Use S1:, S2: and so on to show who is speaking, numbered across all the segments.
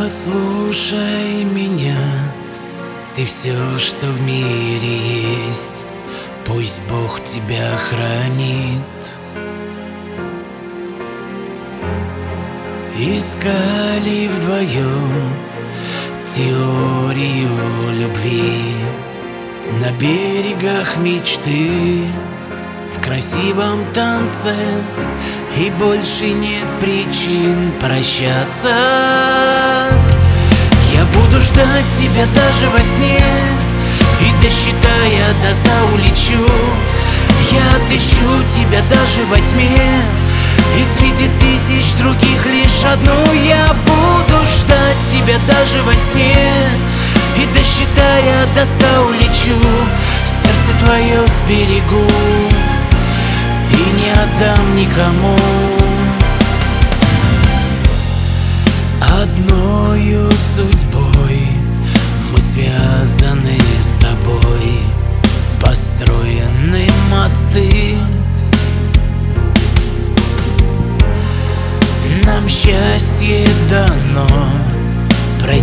S1: Послушай меня, ты все, что в мире есть, пусть Бог тебя хранит. Искали вдвоем теорию любви На берегах мечты В красивом танце И больше нет причин прощаться ждать тебя даже во сне. И досчитая до ста улечу Я отыщу тебя даже во тьме. И среди тысяч других лишь одну я буду ждать тебя даже во сне. И досчитая до ста улечу Сердце твое сберегу. И не отдам никому. Одною судьбой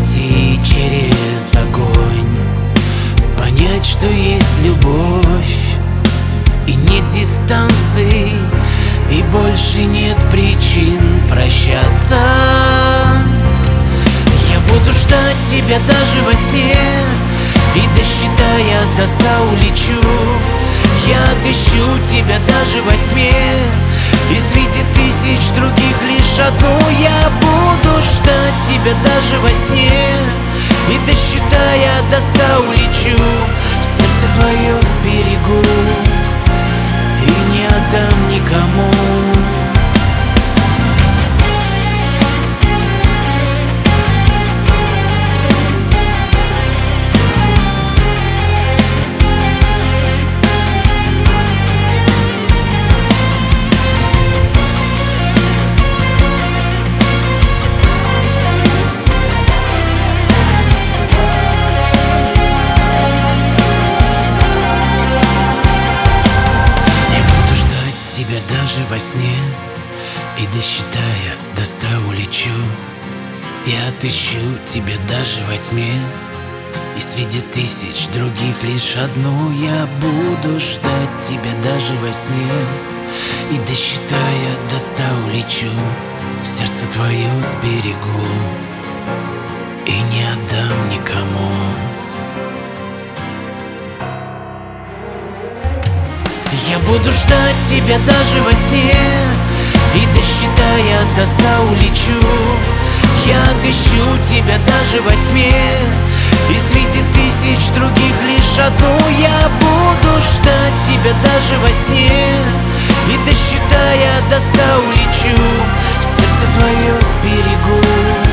S1: Пройти через огонь. Понять, что есть любовь И нет дистанции И больше нет причин прощаться. Я буду ждать тебя даже во сне И досчитая до ста улечу. Я отыщу тебя даже во тьме и среди тысяч других лишь одну я буду ждать тебя даже во сне. И досчитая до ста улечу Сердце твое сберегу. И не отдам никому во сне. И досчитая до ста улечу. Я отыщу тебя даже во тьме. И среди тысяч других лишь одну Я буду ждать тебя даже во сне. И досчитая до ста улечу. Сердце твое сберегу. И не отдам никому буду ждать тебя даже во сне. И досчитая до ста улечу. Я отыщу тебя даже во тьме. И среди тысяч других лишь одну Я буду ждать тебя даже во сне. И досчитая до ста улечу. Сердце твое сберегу